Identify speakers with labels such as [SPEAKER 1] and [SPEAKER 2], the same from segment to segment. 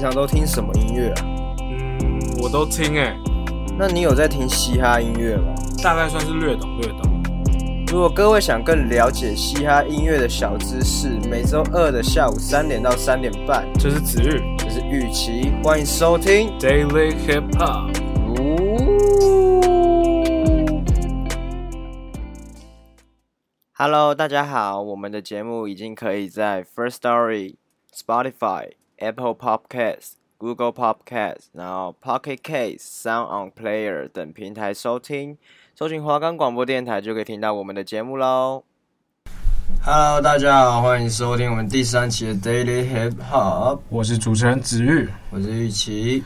[SPEAKER 1] 平常都听什么音乐啊？
[SPEAKER 2] 嗯，我都听哎。
[SPEAKER 1] 那你有在听嘻哈音乐吗？
[SPEAKER 2] 大概算是略懂略懂。
[SPEAKER 1] 如果各位想更了解嘻哈音乐的小知识，每周二的下午三点到三点半，
[SPEAKER 2] 这是子玉，
[SPEAKER 1] 这是玉琪，欢迎收听
[SPEAKER 2] Daily Hip Hop。
[SPEAKER 1] Hello，大家好，我们的节目已经可以在 First Story、Spotify。Apple Podcast、Google Podcast，然后 Pocket Cast、Sound On Player 等平台收听，搜寻华冈广播电台就可以听到我们的节目喽。Hello，大家好，欢迎收听我们第三期的 Daily Hip Hop。
[SPEAKER 2] 我是主持人子玉，
[SPEAKER 1] 我是玉琪。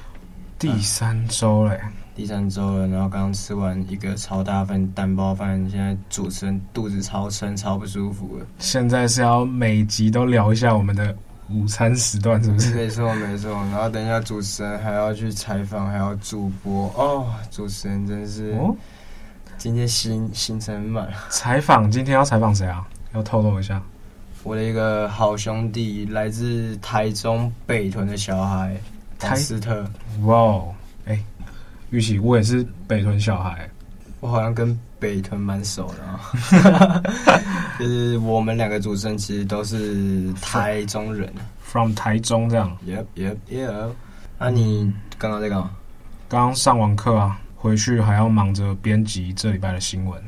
[SPEAKER 2] 第三周嘞，
[SPEAKER 1] 第三周了，然后刚刚吃完一个超大份蛋包饭，现在主持人肚子超撑，超不舒服了。
[SPEAKER 2] 现在是要每集都聊一下我们的。午餐时段是不是？
[SPEAKER 1] 没错没错，然后等一下主持人还要去采访，还要主播哦。主持人真是，今天行行程满。
[SPEAKER 2] 采访今天要采访谁啊？要透露一下，
[SPEAKER 1] 我的一个好兄弟，来自台中北屯的小孩，台斯特。
[SPEAKER 2] 哇哦，哎，玉琪，我也是北屯小孩，
[SPEAKER 1] 我好像跟。北屯蛮熟的啊，就是我们两个主持人其实都是台中人
[SPEAKER 2] ，from 台中这样。
[SPEAKER 1] Yep, yep, yep。那你刚刚在干嘛？
[SPEAKER 2] 刚上完课啊，回去还要忙着编辑这礼拜的新闻，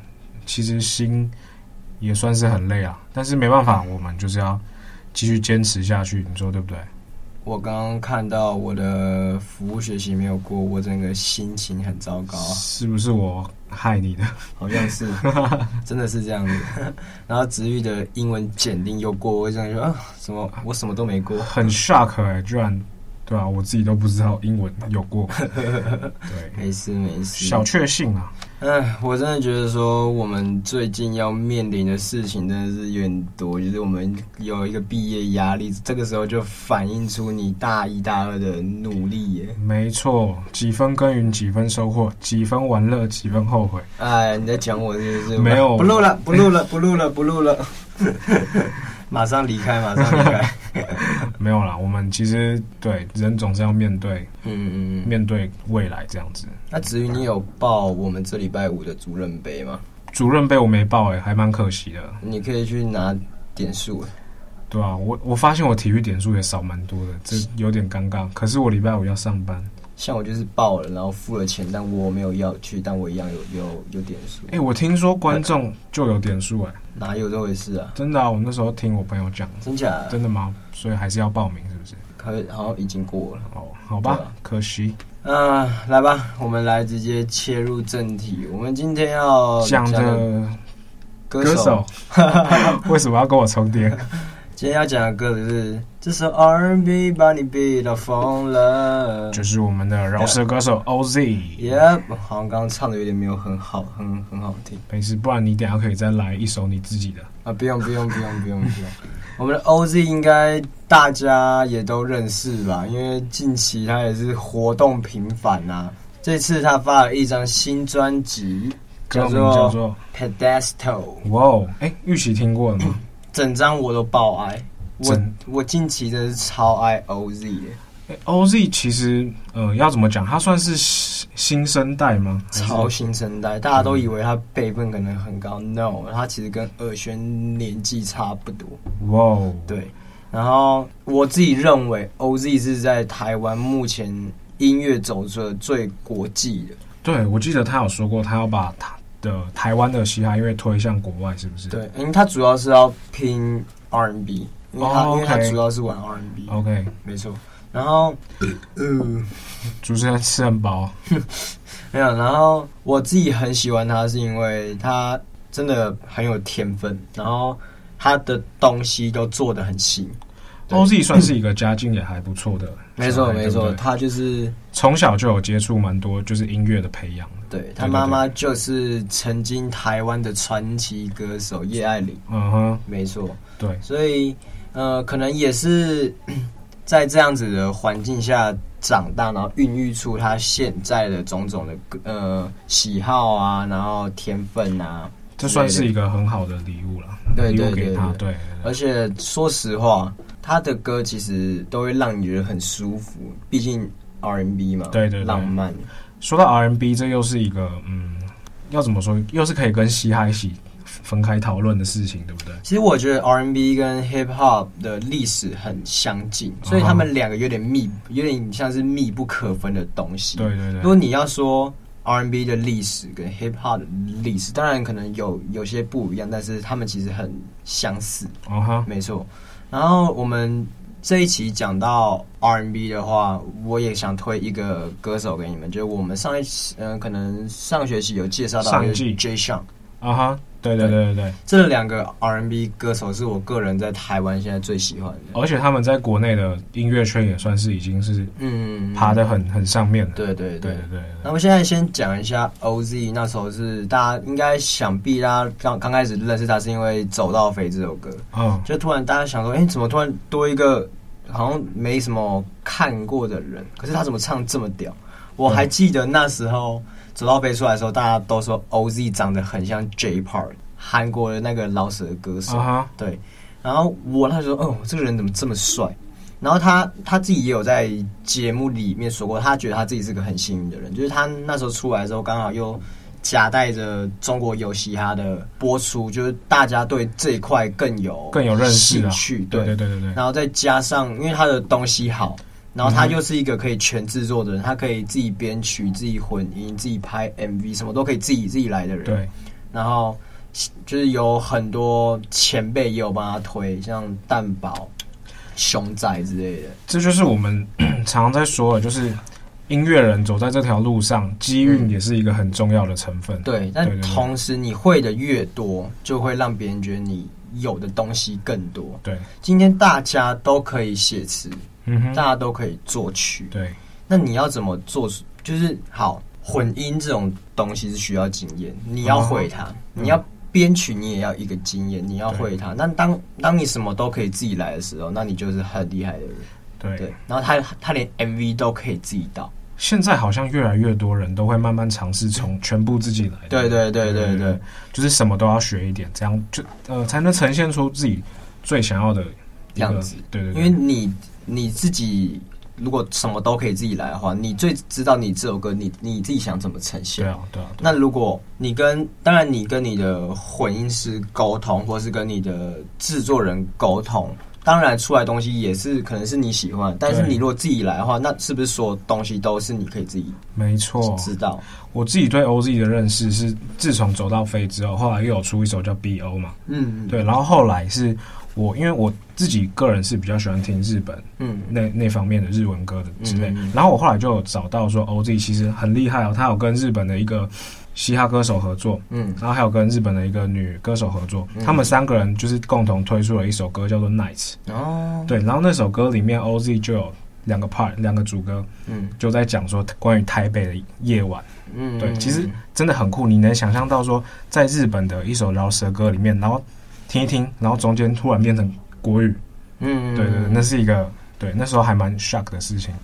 [SPEAKER 2] 其实心也算是很累啊。但是没办法，我们就是要继续坚持下去，你说对不对？
[SPEAKER 1] 我刚刚看到我的服务学习没有过，我整个心情很糟糕。
[SPEAKER 2] 是不是我害你的？
[SPEAKER 1] 好像是，真的是这样子。然后子玉的英文检定又过，我想说啊，什么？我什么都没过，
[SPEAKER 2] 很 shock 哎、欸，居然。对啊，我自己都不知道英文有过。对，
[SPEAKER 1] 没事没事，
[SPEAKER 2] 小确幸啊。
[SPEAKER 1] 哎，我真的觉得说，我们最近要面临的事情真的是有点多，就是我们有一个毕业压力，这个时候就反映出你大一大二的努力耶。
[SPEAKER 2] 没错，几分耕耘几分收获，几分玩乐几分后悔。
[SPEAKER 1] 哎，你在讲我是不是？
[SPEAKER 2] 没有，
[SPEAKER 1] 不录了，不录了，不录了，不录了。马上离开，马上离开。
[SPEAKER 2] 没有啦，我们其实对人总是要面对，
[SPEAKER 1] 嗯嗯嗯，
[SPEAKER 2] 面对未来这样子。
[SPEAKER 1] 那子瑜你有报我们这礼拜五的主任杯吗？
[SPEAKER 2] 主任杯我没报哎、欸，还蛮可惜的。
[SPEAKER 1] 你可以去拿点数。
[SPEAKER 2] 对啊，我我发现我体育点数也少蛮多的，这有点尴尬。可是我礼拜五要上班。
[SPEAKER 1] 像我就是报了，然后付了钱，但我没有要去，但我一样有有有点数。
[SPEAKER 2] 哎、欸，我听说观众就有点数哎、欸，
[SPEAKER 1] 哪有这回事啊？
[SPEAKER 2] 真的啊，我那时候听我朋友讲，
[SPEAKER 1] 真假？
[SPEAKER 2] 真的吗？所以还是要报名是不是？
[SPEAKER 1] 可好像已经过了
[SPEAKER 2] 哦，好吧，啊、可惜。
[SPEAKER 1] 嗯、呃，来吧，我们来直接切入正题。我们今天要
[SPEAKER 2] 讲的歌手，为什么要跟我重叠？
[SPEAKER 1] 今天要讲的歌是这首 R&B 把你逼到疯了，
[SPEAKER 2] 就是我们的饶舌歌手 OZ。
[SPEAKER 1] Yep，好像刚刚唱的有点没有很好，很很好听。
[SPEAKER 2] 没事，不然你等下可以再来一首你自己的
[SPEAKER 1] 啊！不用不用不用不用不用，我们的 OZ 应该大家也都认识吧？因为近期他也是活动频繁呐。这次他发了一张新专辑，叫做叫做 Pedestal。
[SPEAKER 2] 哇哦，哎，玉琪听过了吗？
[SPEAKER 1] 整张我都爆爱，我我近期真的是超爱 OZ 耶。
[SPEAKER 2] OZ 其实呃要怎么讲，他算是新生代吗？
[SPEAKER 1] 超新生代，大家都以为他辈分可能很高，嗯，No，他其实跟尔轩年纪差不多。
[SPEAKER 2] 哇哦，
[SPEAKER 1] 对。然后我自己认为 OZ 是在台湾目前音乐走着最国际的。
[SPEAKER 2] 对，我记得他有说过，他要把他。的台湾的嘻哈音乐推向国外是不是？
[SPEAKER 1] 对，因为他主要是要拼 R&B，因为他、oh. 因为他主要是玩 R&B。
[SPEAKER 2] OK，
[SPEAKER 1] 没错。然后，嗯，
[SPEAKER 2] 主持人吃很饱，
[SPEAKER 1] 没有。然后我自己很喜欢他，是因为他真的很有天分，然后他的东西都做的很细。
[SPEAKER 2] OZ 算是一个家境也还不错的，
[SPEAKER 1] 没错没错，他就是
[SPEAKER 2] 从小就有接触蛮多就是音乐的培养。
[SPEAKER 1] 对，他妈妈就是曾经台湾的传奇歌手叶爱玲。
[SPEAKER 2] 嗯哼，
[SPEAKER 1] 没错。
[SPEAKER 2] 对，
[SPEAKER 1] 所以呃，可能也是在这样子的环境下长大，然后孕育出他现在的种种的呃喜好啊，然后天分啊。
[SPEAKER 2] 这算是一个很好的礼物了，
[SPEAKER 1] 对对对，
[SPEAKER 2] 给他。对，
[SPEAKER 1] 而且说实话，他的歌其实都会让你觉得很舒服，毕竟 R&B 嘛，
[SPEAKER 2] 对对，
[SPEAKER 1] 浪漫。
[SPEAKER 2] 说到 R&B，这又是一个嗯，要怎么说，又是可以跟嘻哈一起分开讨论的事情，对不对？
[SPEAKER 1] 其实我觉得 R&B 跟 Hip Hop 的历史很相近，所以他们两个有点密，有点像是密不可分的东西。
[SPEAKER 2] 对对对。
[SPEAKER 1] 如果你要说。R&B 的历史跟 Hip Hop 的历史，当然可能有有些不一样，但是他们其实很相似。
[SPEAKER 2] 哦哈，
[SPEAKER 1] 没错。然后我们这一期讲到 R&B 的话，我也想推一个歌手给你们，就是我们上一期嗯、呃，可能上学期有介绍到的 Jay Sean。
[SPEAKER 2] 啊哈。对对对对对，
[SPEAKER 1] 这两个 R&B 歌手是我个人在台湾现在最喜欢的，
[SPEAKER 2] 而且他们在国内的音乐圈也算是已经是嗯爬得很很上面了。
[SPEAKER 1] 对对对对
[SPEAKER 2] 对。
[SPEAKER 1] 那我现在先讲一下 OZ，那时候是大家应该想必大家刚刚开始认识他是因为《走到飞》这首歌，嗯，就突然大家想说，哎，怎么突然多一个好像没什么看过的人，可是他怎么唱这么屌？我还记得那时候。走到飞出来的时候，大家都说 OZ 长得很像 Jay Park，韩国的那个老舌歌手。Uh huh. 对，然后我那时候，哦，这个人怎么这么帅？然后他他自己也有在节目里面说过，他觉得他自己是个很幸运的人，就是他那时候出来的时候，刚好又夹带着中国有嘻哈的播出，就是大家对这一块更有
[SPEAKER 2] 更有认识
[SPEAKER 1] 兴趣。对
[SPEAKER 2] 对对对对。
[SPEAKER 1] 然后再加上，因为他的东西好。然后他又是一个可以全制作的人，他可以自己编曲、自己混音、自己拍 MV，什么都可以自己自己来的人。
[SPEAKER 2] 对。
[SPEAKER 1] 然后就是有很多前辈也有帮他推，像蛋宝、熊仔之类的。
[SPEAKER 2] 这就是我们 常常在说的，就是音乐人走在这条路上，机运也是一个很重要的成分。
[SPEAKER 1] 嗯、对，但同时你会的越多，就会让别人觉得你有的东西更多。
[SPEAKER 2] 对，
[SPEAKER 1] 今天大家都可以写词。
[SPEAKER 2] 嗯哼，
[SPEAKER 1] 大家都可以作曲，
[SPEAKER 2] 对。
[SPEAKER 1] 那你要怎么做？就是好混音这种东西是需要经验，你要会它。哦、你要编曲，你也要一个经验，你要会它。那当当你什么都可以自己来的时候，那你就是很厉害的人。
[SPEAKER 2] 对
[SPEAKER 1] 对。然后他他连 MV 都可以自己导。
[SPEAKER 2] 现在好像越来越多人都会慢慢尝试从全部自己来。
[SPEAKER 1] 对对对对对，对，
[SPEAKER 2] 就是什么都要学一点，这样就呃才能呈现出自己最想要的
[SPEAKER 1] 样子。
[SPEAKER 2] 对，对对，
[SPEAKER 1] 因为你。你自己如果什么都可以自己来的话，你最知道你这首歌你你自己想怎么呈现。
[SPEAKER 2] 对啊，对啊。
[SPEAKER 1] 那如果你跟当然你跟你的混音师沟通，或是跟你的制作人沟通，当然出来东西也是可能是你喜欢。但是你如果自己来的话，那是不是所有东西都是你可以自己？
[SPEAKER 2] 没错，
[SPEAKER 1] 知道。
[SPEAKER 2] 我自己对 OZ 的认识是自从走到飞之后，后来又有出一首叫 BO 嘛，
[SPEAKER 1] 嗯，
[SPEAKER 2] 对，然后后来是。我因为我自己个人是比较喜欢听日本，嗯，那那方面的日文歌的之类，然后我后来就有找到说，OZ 其实很厉害哦，他有跟日本的一个嘻哈歌手合作，嗯，然后还有跟日本的一个女歌手合作，他们三个人就是共同推出了一首歌叫做《Nights》，哦，对，然后那首歌里面 OZ 就有两个 part，两个主歌，嗯，就在讲说关于台北的夜晚，嗯，对，其实真的很酷，你能想象到说在日本的一首饶舌歌里面，然后。听一听，然后中间突然变成国语，嗯，对对对，那是一个对那时候还蛮 shock 的事情。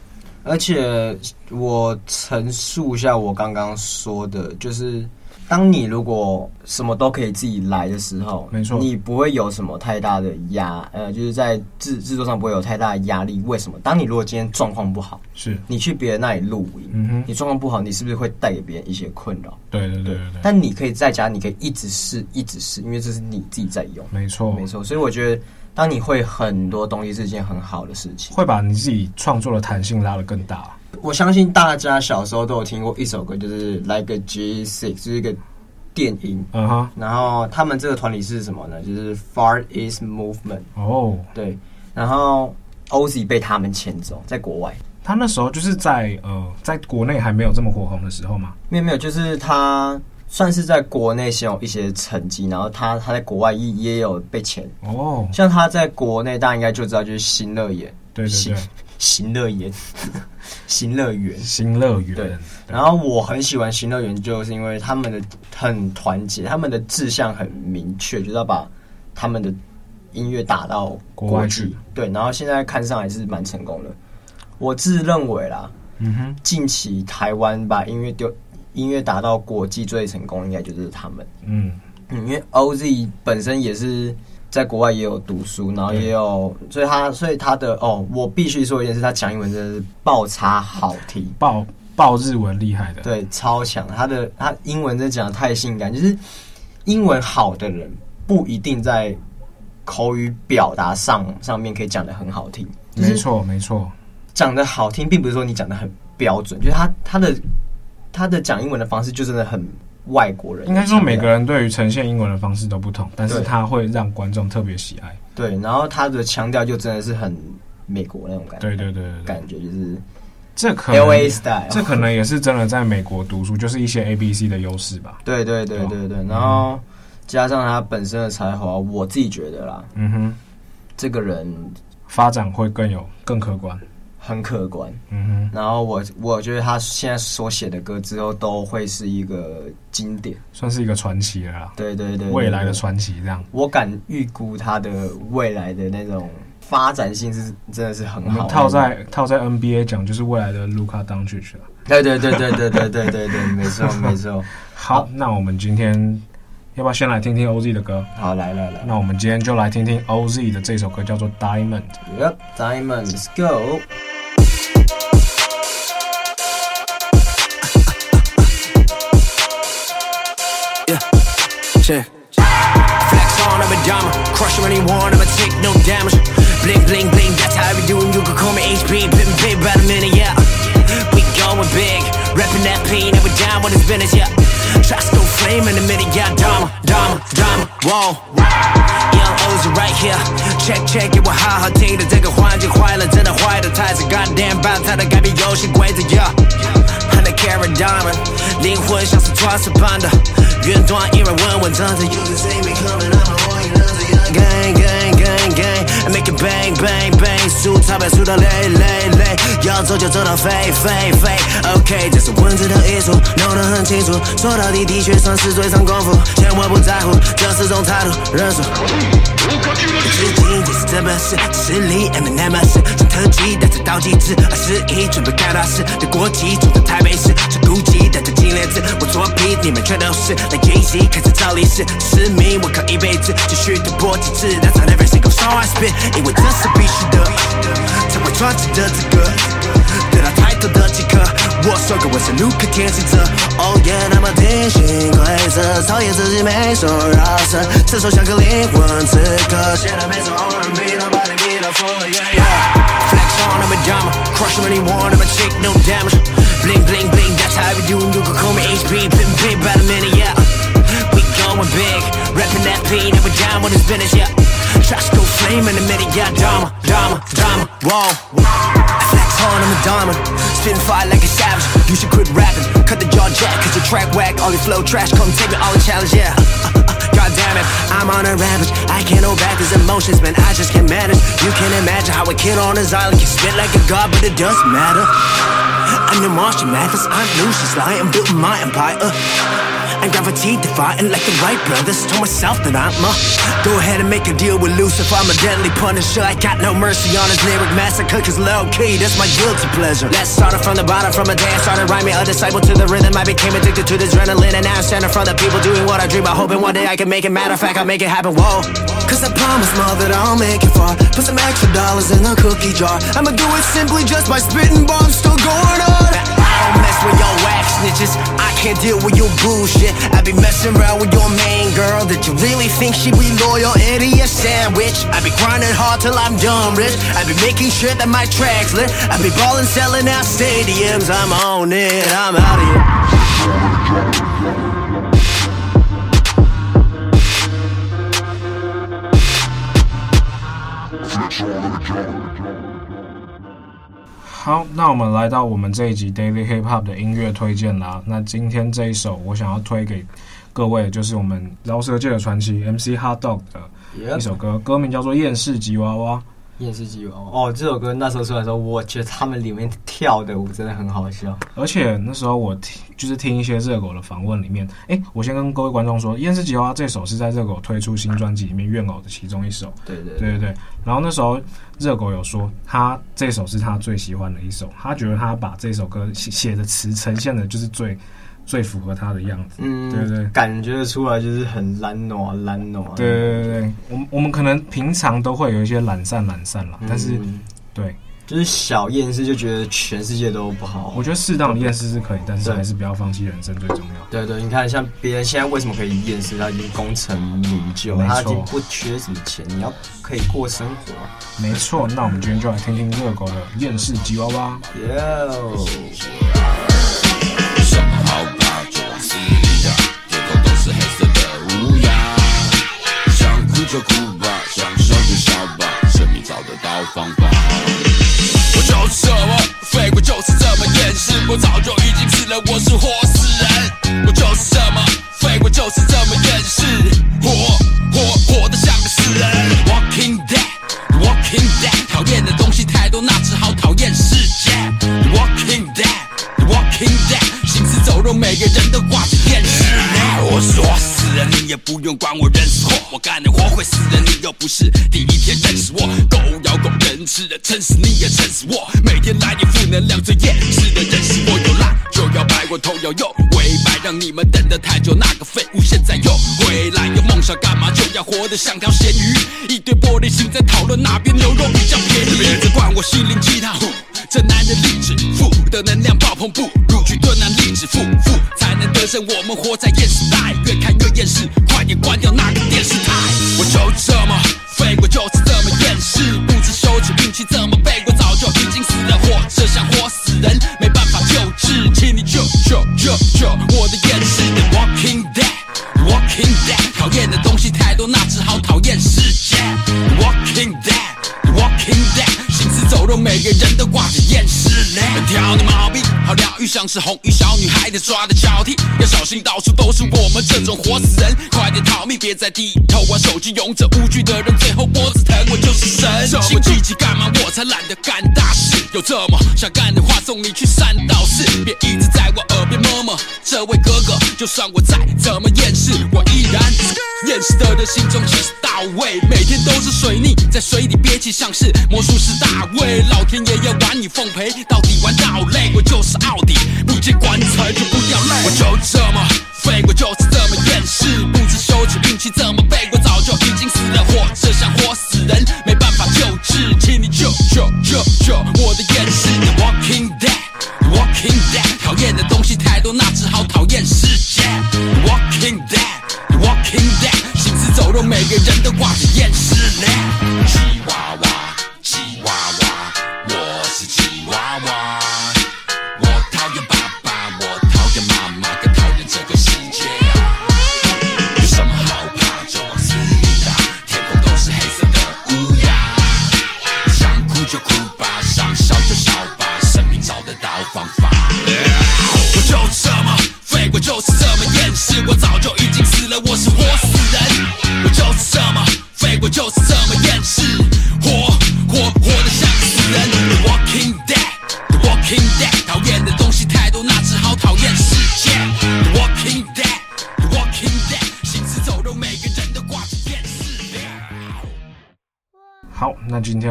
[SPEAKER 1] 而且我陈述一下我刚刚说的，就是当你如果什么都可以自己来的时候，
[SPEAKER 2] 没错，
[SPEAKER 1] 你不会有什么太大的压，呃，就是在制制作上不会有太大的压力。为什么？当你如果今天状况不好，
[SPEAKER 2] 是
[SPEAKER 1] 你去别人那里录音，嗯，你状况不好，你是不是会带给别人一些困扰？
[SPEAKER 2] 对对对对，对。
[SPEAKER 1] 但你可以在家，你可以一直试，一直试，因为这是你自己在用。
[SPEAKER 2] 没错，
[SPEAKER 1] 没错。所以我觉得。当你会很多东西是一件很好的事情，
[SPEAKER 2] 会把你自己创作的弹性拉得更大。
[SPEAKER 1] 我相信大家小时候都有听过一首歌，就是《Like a G6》，就是一个电音。嗯哼、uh。Huh. 然后他们这个团体是什么呢？就是 Far East Movement。哦。Oh. 对。然后 OZ 被他们牵走，在国外。
[SPEAKER 2] 他那时候就是在呃，在国内还没有这么火红的时候吗？
[SPEAKER 1] 没有没有，就是他。算是在国内先有一些成绩，然后他他在国外也也有被签
[SPEAKER 2] 哦。
[SPEAKER 1] 像他在国内，大家应该就知道就是新乐园，
[SPEAKER 2] 对对对，
[SPEAKER 1] 新乐园，新乐园，
[SPEAKER 2] 新乐园。
[SPEAKER 1] 对，然后我很喜欢新乐园，就是因为他们的很团结，他们的志向很明确，就是要把他们的音乐打到国际。对，然后现在看上还是蛮成功的。我自认为啦，
[SPEAKER 2] 嗯哼，
[SPEAKER 1] 近期台湾把音乐丢音乐打到国际最成功，应该就是他们。
[SPEAKER 2] 嗯
[SPEAKER 1] 嗯，因为 OZ 本身也是在国外也有读书，然后也有，所以他所以他的哦，我必须说一件事，他讲英文真的是爆差好听，
[SPEAKER 2] 爆爆日文厉害的，
[SPEAKER 1] 对，超强。他的他英文真的讲的太性感，就是英文好的人不一定在口语表达上上面可以讲的很好听，
[SPEAKER 2] 没错没错。
[SPEAKER 1] 讲的好听，并不是说你讲的很标准，就是他他的他的讲英文的方式就真的很外国人。
[SPEAKER 2] 应该说每个人对于呈现英文的方式都不同，但是他会让观众特别喜爱。
[SPEAKER 1] 对，然后他的腔调就真的是很美国那种感觉。
[SPEAKER 2] 对对对，对，
[SPEAKER 1] 感觉就是
[SPEAKER 2] 这可能
[SPEAKER 1] LA style，
[SPEAKER 2] 这可能也是真的在美国读书，就是一些 A B C 的优势吧。
[SPEAKER 1] 对对对对对，然后加上他本身的才华，我自己觉得啦，
[SPEAKER 2] 嗯哼，
[SPEAKER 1] 这个人
[SPEAKER 2] 发展会更有更可观。
[SPEAKER 1] 很可观，
[SPEAKER 2] 嗯哼，
[SPEAKER 1] 然后我我觉得他现在所写的歌之后都会是一个经典，
[SPEAKER 2] 算是一个传奇了啦。
[SPEAKER 1] 对对对，对，
[SPEAKER 2] 未来的传奇这样。
[SPEAKER 1] 我敢预估他的未来的那种发展性是真的是很好。
[SPEAKER 2] 套在套在 NBA 讲，就是未来的卢卡当去去了。
[SPEAKER 1] 对对对对对对对对对，没错没错。
[SPEAKER 2] 好，那我们今天要不要先来听听 OZ 的歌？
[SPEAKER 1] 好，来来来，
[SPEAKER 2] 那我们今天就来听听 OZ 的这首歌，叫做
[SPEAKER 1] Diamond。Yep，Diamond，Let's
[SPEAKER 3] go。Flex on, I'm a diamond. Crush anyone, I'ma take no damage. Bling, bling, bling, that's how we do it. You can call me HP, been big about a minute, yeah. We going big, reppin' that pain, and we down with this business, yeah. Shots go flame in a minute, yeah. Drama, drama, drama, whoa. Young O's right here. Check, check, it was hot, hot tea. 这个环境坏了，真的坏的太是 goddamn bad，它的改变游戏规则，yeah。Hundred carat diamond，灵魂像是钻石般的。远端依然稳稳站着，You can see me coming out my way，让这样 Gang gang. I make it bang bang bang，数钞票数到累累累，要走就走到飞飞飞，OK，这是文字的艺术，弄得很清楚，说到底的确算是最上功夫，千万不在乎，这是种态度，认输。至今这是这本事，实力 and the name 是像特技，带着倒计时，二十一准备干大事？的国际，冲到台北市，是孤寂带着金链子，我作弊，你们全都是。来 Jay-Z 开始造历史，使命我靠一辈子继续突破极致，That's on every how I spit，因为这是必须的，才会传奇的资格，得到抬头的即刻。我说过我是路克天行者，Oh yeah，那么定型规则，讨厌自己没手绕舌，伸手像个灵魂刺客，写的每首 R&B 都把你逼到疯了，Yeah yeah，Flex on I'm a diamond，Crush anyone I'ma take no damage，Bling bling bling，That's how we do，you can call me HP，been big about a minute yeah。Going big, reppin' that and we're down with this business, yeah. Shots go flame in a minute, yeah. Drama, drama, drama, whoa. I flex hard, I'm a diamond. Spin fire like a savage. You should quit rapping, cut the jaw jack, cause your track whack. All your flow trash, come take me all the challenge, yeah. God damn it, I'm on a rampage. I can't hold back these emotions, man. I just can't manage. You can't imagine how a kid on his island can spit like a god, but it doesn't matter. I'm the Martian Mathers, I'm Lucius Lyon, I'm building my empire. And gravity defying like the Wright brothers. Told myself that I'm a go ahead and make a deal with Lucifer. I'm a deadly punisher. I got no mercy on his lyric massacre. Cause low key, that's my guilty pleasure. Let's start it from the bottom, from a day I started rhyming. A disciple to the rhythm. I became addicted to the adrenaline. And now I'm standing in front of people doing what I dream about. Hoping one day I can make it. Matter of fact, I'll make it happen. Whoa. Cause I promise, mother, that I'll make it far. Put some extra dollars in the cookie jar. I'ma do it simply just by spitting bombs. Still going on. With your wax snitches. I can't deal with your bullshit. I be messing around with your main girl. That you really think she be loyal? Idiot sandwich. I be grinding hard till I'm done rich. I be making sure that my tracks lit. I be balling, selling out stadiums. I'm on it. I'm out of here.
[SPEAKER 2] 好，那我们来到我们这一集 Daily Hip Hop 的音乐推荐啦。那今天这一首我想要推给各位，就是我们饶舌界的传奇 MC Hot Dog 的一首歌，歌名叫做《厌世吉娃娃》。
[SPEAKER 1] 厌世吉娃娃哦，这首歌那时候出来的时候，我觉得他们里面跳的舞真的很好笑。
[SPEAKER 2] 而且那时候我听，就是听一些热狗的访问里面，哎，我先跟各位观众说，《厌世吉这首是在热狗推出新专辑里面怨偶的其中一首。
[SPEAKER 1] 对对
[SPEAKER 2] 对对对。然后那时候热狗有说，他这首是他最喜欢的一首，他觉得他把这首歌写写的词呈现的就是最。最符合他的样子，嗯，对对，
[SPEAKER 1] 感觉出来就是很懒惰，懒惰。
[SPEAKER 2] 对对对，我们我们可能平常都会有一些懒散懒散啦，但是，对，
[SPEAKER 1] 就是小厌世就觉得全世界都不好。
[SPEAKER 2] 我觉得适当的厌世是可以，但是还是不要放弃人生最重要。
[SPEAKER 1] 对对，你看像别人现在为什么可以厌世？他已经功成名就，他已经不缺什么钱，你要可以过生活。
[SPEAKER 2] 没错，那我们今天就来听听热狗的厌世吉娃娃。
[SPEAKER 4] 就哭活得像条咸鱼。一堆玻璃心在讨论哪边牛肉比较便宜，别再怪我心灵鸡汤。这男人励志，负的能量爆棚，不如去蹲那励志，负负才能得胜。我们活在厌世代，越看越厌世，快点关掉那个电视台。我就这么废，我就是这么厌世，不知羞耻，运气这么像是红衣小女孩的抓的交替，要小心到处都是我们这种活死人，快点逃命，别再低头玩手机，勇者无惧的人最后脖子疼。我就是神，这么积极干嘛？我才懒得干大事。有这么想干的话，送你去山道士，别一直在我耳边 murmur。这位哥哥，就算我再怎么厌世，我依然厌世的人心中其实到位，每天都是水逆，在水里憋气，像是魔术师大卫。老天爷要玩你奉陪，到底玩到累。我就是奥迪，就
[SPEAKER 2] 这。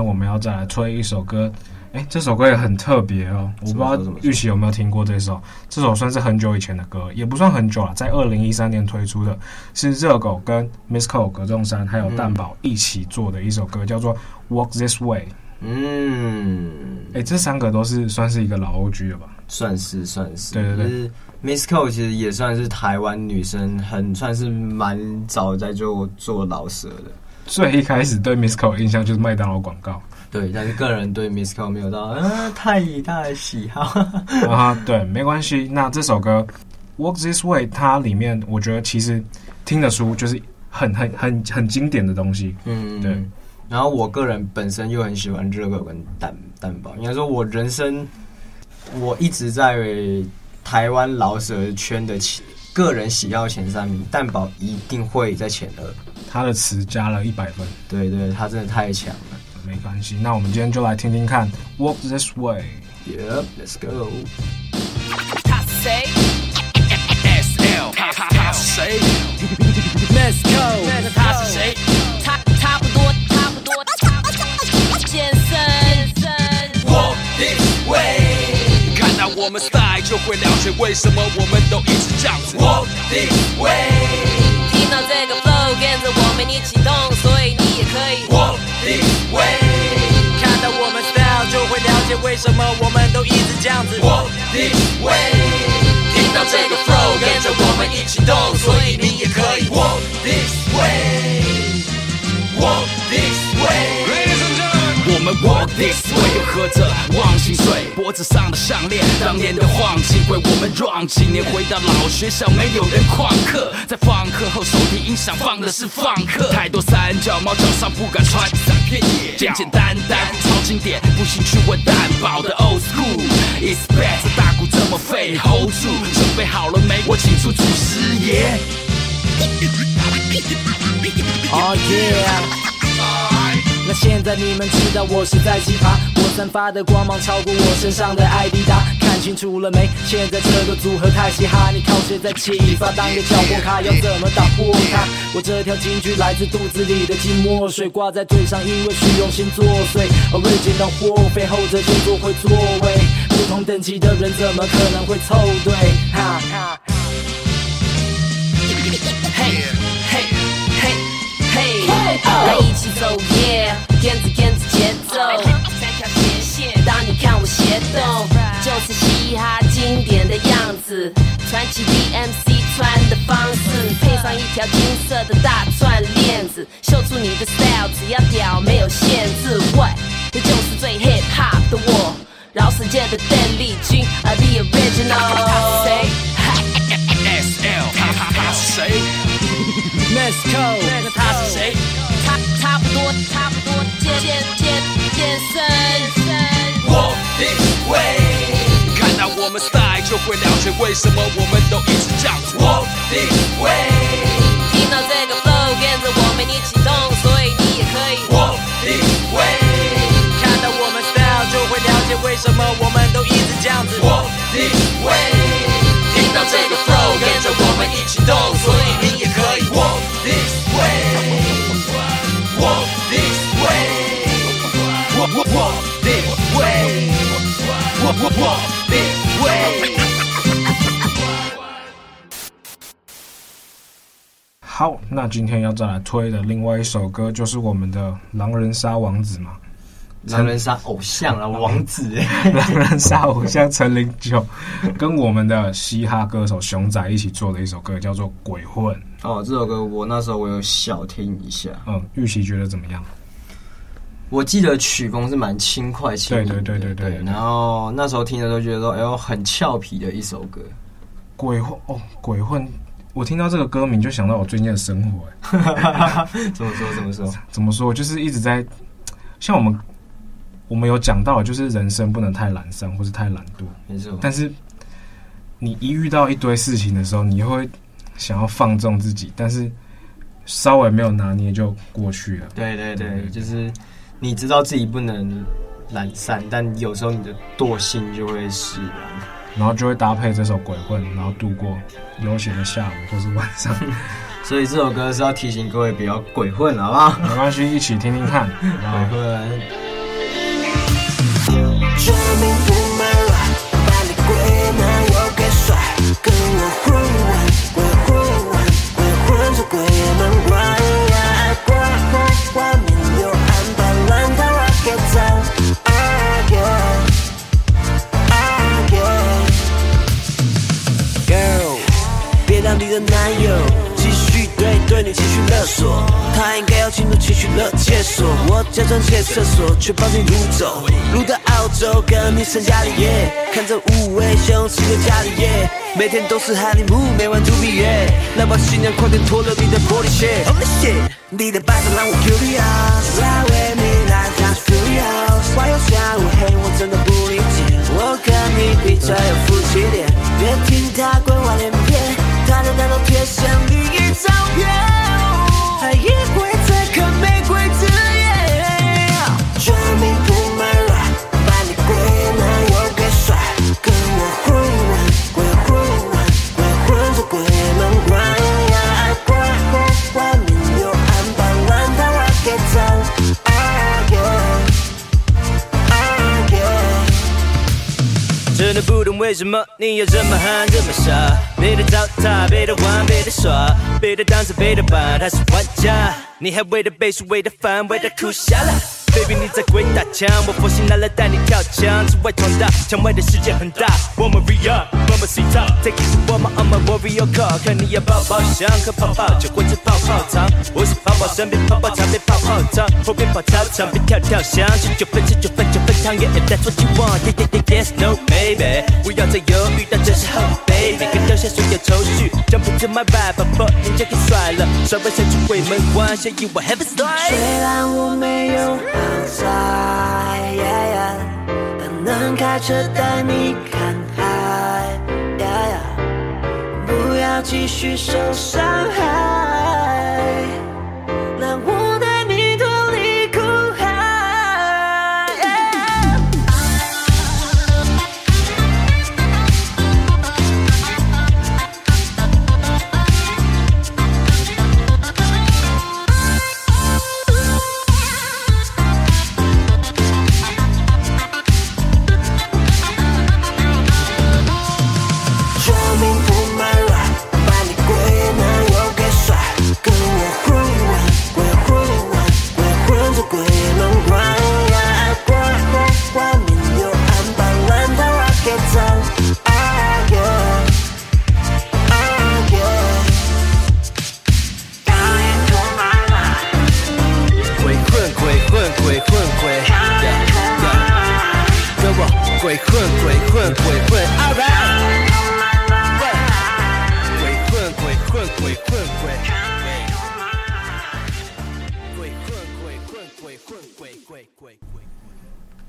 [SPEAKER 2] 天我们要再来推一首歌，哎，这首歌也很特别哦。我不知道玉玺有没有听过这首，这首算是很久以前的歌，也不算很久了，在二零一三年推出的，是热狗跟 Miss Cole 葛仲山还有蛋宝一起做的一首歌，叫做 Walk This Way。嗯，哎，这三个都是算是一个老 OG 了吧？
[SPEAKER 1] 算是算是。
[SPEAKER 2] 对对对
[SPEAKER 1] Miss Cole 其实也算是台湾女生，很算是蛮早在做做老舍的。
[SPEAKER 2] 最一开始对 Miss c o 印象就是麦当劳广告，
[SPEAKER 1] 对，但是个人对 Miss c o 没有到啊太大的喜好
[SPEAKER 2] 啊，对，没关系。那这首歌 Walk This Way，它里面我觉得其实听得出就是很很很很经典的东西，嗯，对。
[SPEAKER 1] 然后我个人本身又很喜欢热狗跟蛋蛋堡，应该说我人生我一直在台湾老舍圈的个人喜好前三名，蛋堡一定会在前二。
[SPEAKER 2] 他的词加了一百分，
[SPEAKER 1] 对对，他真的太强了。
[SPEAKER 2] 没关系，那我们今天就来听听看，Walk This Way。
[SPEAKER 1] Yep，Let's go。
[SPEAKER 5] 他是谁？S L。他他他是谁？Let's go。那他是谁？他差不多，差不多，差不多。健身，Walk
[SPEAKER 4] This Way。看到我们 style 就会了解为什么我们都一直这样子。Walk This Way。
[SPEAKER 5] 听到这个 flow，跟着我们一起动，所以你也可以
[SPEAKER 4] Walk This Way。
[SPEAKER 5] 看到我们 style 就会了解为什么我们都一直这样子
[SPEAKER 4] Walk This Way。听到这个 flow，跟着我们一起动，所以你也可以 Walk This this way，又喝着忘情水，脖子上的项链，当年的黄金龟。我们 run 几年回到老学校，没有人旷课，在放课后手提音响放的是放课，太多三脚猫脚上不敢穿三片叶，简简单单超经典，不信去问蛋堡的 old school。It's bad，这大鼓这么废，hold 住，准备好了没？我请出祖师爷。
[SPEAKER 5] Oh yeah。那现在你们知道我是在奇葩，我散发的光芒超过我身上的艾迪达，看清楚了没？现在这个组合太嘻哈，你靠谁在启发？当个小波卡要怎么打破它？我这条金句来自肚子里的金墨水，挂在嘴上，因为虚荣心作祟。Original 货背后者就不会作为，不同等级的人怎么可能会凑对？哈哈。嘿，嘿，嘿，嘿。来一起走耶，跟着跟着节奏，三条斜线。当你看我鞋动，就是嘻哈经典的样子，传奇 DMC 穿的方式，配上一条金色的大串链子，秀出你的 style，只要屌没有限制。What？这就是最 hip hop 的我，饶舌界的邓丽君，I be original。他是谁
[SPEAKER 4] ？SL。他他他是谁
[SPEAKER 5] ？Let's go。那他是谁？差不多，差不多，健健健健身。
[SPEAKER 4] Walk this way，看到我们 style 就会了解为什么我们都一直这样子。Walk this way，
[SPEAKER 5] 听到这个 flow，跟着我们一起动，所以你也可以。
[SPEAKER 4] Walk this way，
[SPEAKER 5] 看到我们 style 就会了解为什么我们都一直这样子。
[SPEAKER 4] Walk this way，听到这个 flow，跟着我们一起动，所以
[SPEAKER 2] 好，那今天要再来推的另外一首歌，就是我们的狼人杀王子嘛。
[SPEAKER 1] 狼人杀偶像啊，王子！
[SPEAKER 2] 狼人杀偶像陈零九，跟我们的嘻哈歌手熊仔一起做的一首歌，叫做《鬼混》。
[SPEAKER 1] 哦，这首歌我那时候我有小听一下。
[SPEAKER 2] 嗯，玉琪觉得怎么样？
[SPEAKER 1] 我记得曲风是蛮轻快
[SPEAKER 2] 轻对对对对，对。
[SPEAKER 1] 然后那时候听的时候觉得说，哎呦，很俏皮的一首歌。
[SPEAKER 2] 鬼混哦，鬼混！我听到这个歌名就想到我最近的生活，哎，
[SPEAKER 1] 怎么说？怎么说？
[SPEAKER 2] 怎么说？就是一直在像我们。我们有讲到，就是人生不能太懒散或是太懒惰，
[SPEAKER 1] 没错。
[SPEAKER 2] 但是你一遇到一堆事情的时候，你会想要放纵自己，但是稍微没有拿捏就过去了。
[SPEAKER 1] 对对对，对对对，就是你知道自己不能懒散，但有时候你的惰性就会使然，
[SPEAKER 2] 然后就会搭配这首《鬼混》，然后度过悠闲的下午或是晚上。
[SPEAKER 1] 所以这首歌是要提醒各位不要鬼混，好不好？
[SPEAKER 2] 没关系，一起听听看。
[SPEAKER 1] 鬼混。
[SPEAKER 5] 跟我混混，鬼混混，鬼混出鬼门关呀！当你的男友。对，对你情绪勒索，他应该要进入情绪勒解锁。我假装借厕所，却抱紧撸走，撸到澳洲跟你成家立业，看着无尾熊吃个家里耶，每天都是 honeymoon，，每晚度蜜月，那把新娘快点脱了你的玻璃鞋。Holy shit，你的白色让我 curious。
[SPEAKER 6] house，花又下午黑，我真的不理解。我跟你比较有夫妻脸，别听他鬼话连篇，他的那种贴身绿衣照片，为什么你要这么狠这么傻，背的糟蹋，背的玩，别的耍，背的当真，别的把，他是玩家，你还为他背书，为他烦，为他哭瞎了。Baby，你在鬼打墙，我佛系来了带你跳墙，之外闯荡，墙外的世界很大。我们 re up，我们 sit up，take it to 我们 I'm a warrior call，看你要泡泡香喝泡泡酒或者泡泡糖。我是泡泡身边泡泡茶，别泡泡汤，后边跑操场别跳跳箱，十九分十九分九分汤，yeah if that's what you want，yeah yeah yeah yes no baby，不要再犹豫，到这时候，baby，可留下所有愁绪，jump into my ride，把脖领就给甩了，甩尾闪出鬼门关，show you heaven slide。虽然我没有。躺在，本能开车带你看海，不要继续受伤害。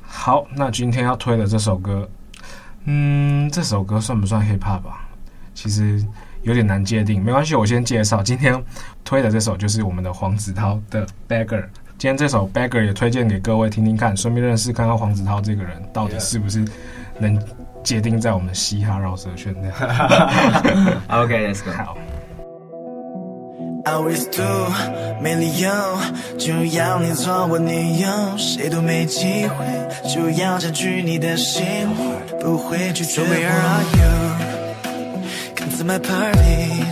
[SPEAKER 2] 好，那今天要推的这首歌，嗯，这首歌算不算 hip hop 吧？其实有点难界定，没关系，我先介绍。今天推的这首就是我们的黄子韬的《Beggar》。今天这首《Beggar》也推荐给各位听听看，顺便认识看看黄子韬这个人到底是不是能界定在我们嘻哈饶舌圈内。
[SPEAKER 1] OK，Let's go。好。
[SPEAKER 6] Always do，没理由就要你做我女友，谁都没机会就要占据你的心，不会拒绝我。So where are you？Come to my party，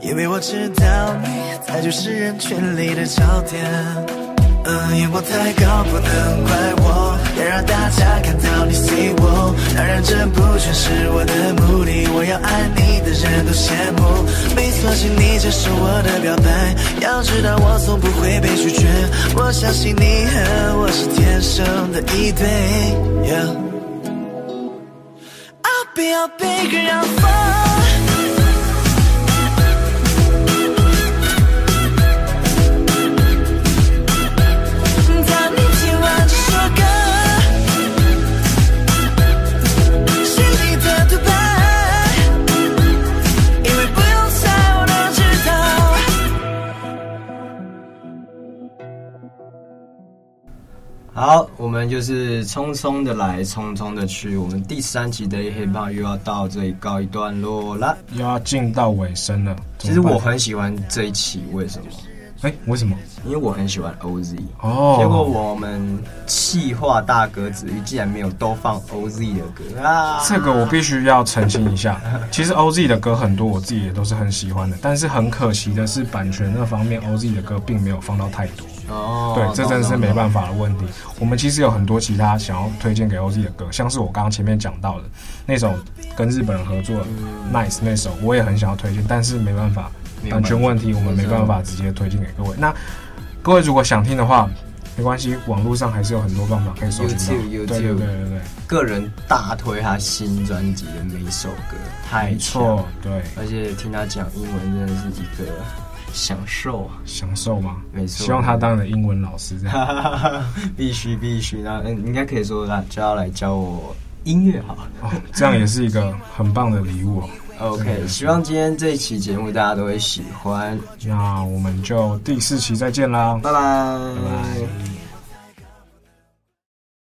[SPEAKER 6] 因为我知道你才就是人群里的焦点。嗯，眼光太高，不能怪我，要让大家看到你 see 我。当然，这不全是我的目的，我要爱你的人都羡慕。没错，请你接受我的表白，要知道我从不会被拒绝。我相信你和我是天生的一对。Yeah. I'll be your big girl.
[SPEAKER 1] 好，我们就是匆匆的来，匆匆的去。我们第三期的 hiphop 又要到这里告一段落了，
[SPEAKER 2] 又要进到尾声了。
[SPEAKER 1] 其实我很喜欢这一期，为什么？
[SPEAKER 2] 哎，为什么？
[SPEAKER 1] 因为我很喜欢 OZ
[SPEAKER 2] 哦。
[SPEAKER 1] 结果我们气化大哥子瑜竟然没有都放 OZ 的歌啊！
[SPEAKER 2] 这个我必须要澄清一下。其实 OZ 的歌很多，我自己也都是很喜欢的。但是很可惜的是，版权那方面，OZ 的歌并没有放到太多。
[SPEAKER 1] 哦，
[SPEAKER 2] 对，这真的是没办法的问题。我们其实有很多其他想要推荐给 OZ 的歌，像是我刚刚前面讲到的那首跟日本人合作的 Nice 那首，我也很想要推荐，但是没办法，版权问题，我们没办法直接推荐给各位。那各位如果想听的话，没关系，网络上还是有很多办法可以搜寻到。对对对对对，
[SPEAKER 1] 个人大推他新专辑的每一首歌，太
[SPEAKER 2] 错，对，
[SPEAKER 1] 而且听他讲英文真的是一个。享受，
[SPEAKER 2] 享受吗？
[SPEAKER 1] 没错，
[SPEAKER 2] 希望他当你的英文老师这样，
[SPEAKER 1] 必须必须。那嗯，应该可以说他就要来教我音乐好了。
[SPEAKER 2] 哦，这样也是一个很棒的礼物哦。
[SPEAKER 1] OK，希望今天这一期节目大家都会喜欢。
[SPEAKER 2] 那我们就第四期再见啦，
[SPEAKER 1] 拜拜，
[SPEAKER 2] 拜拜。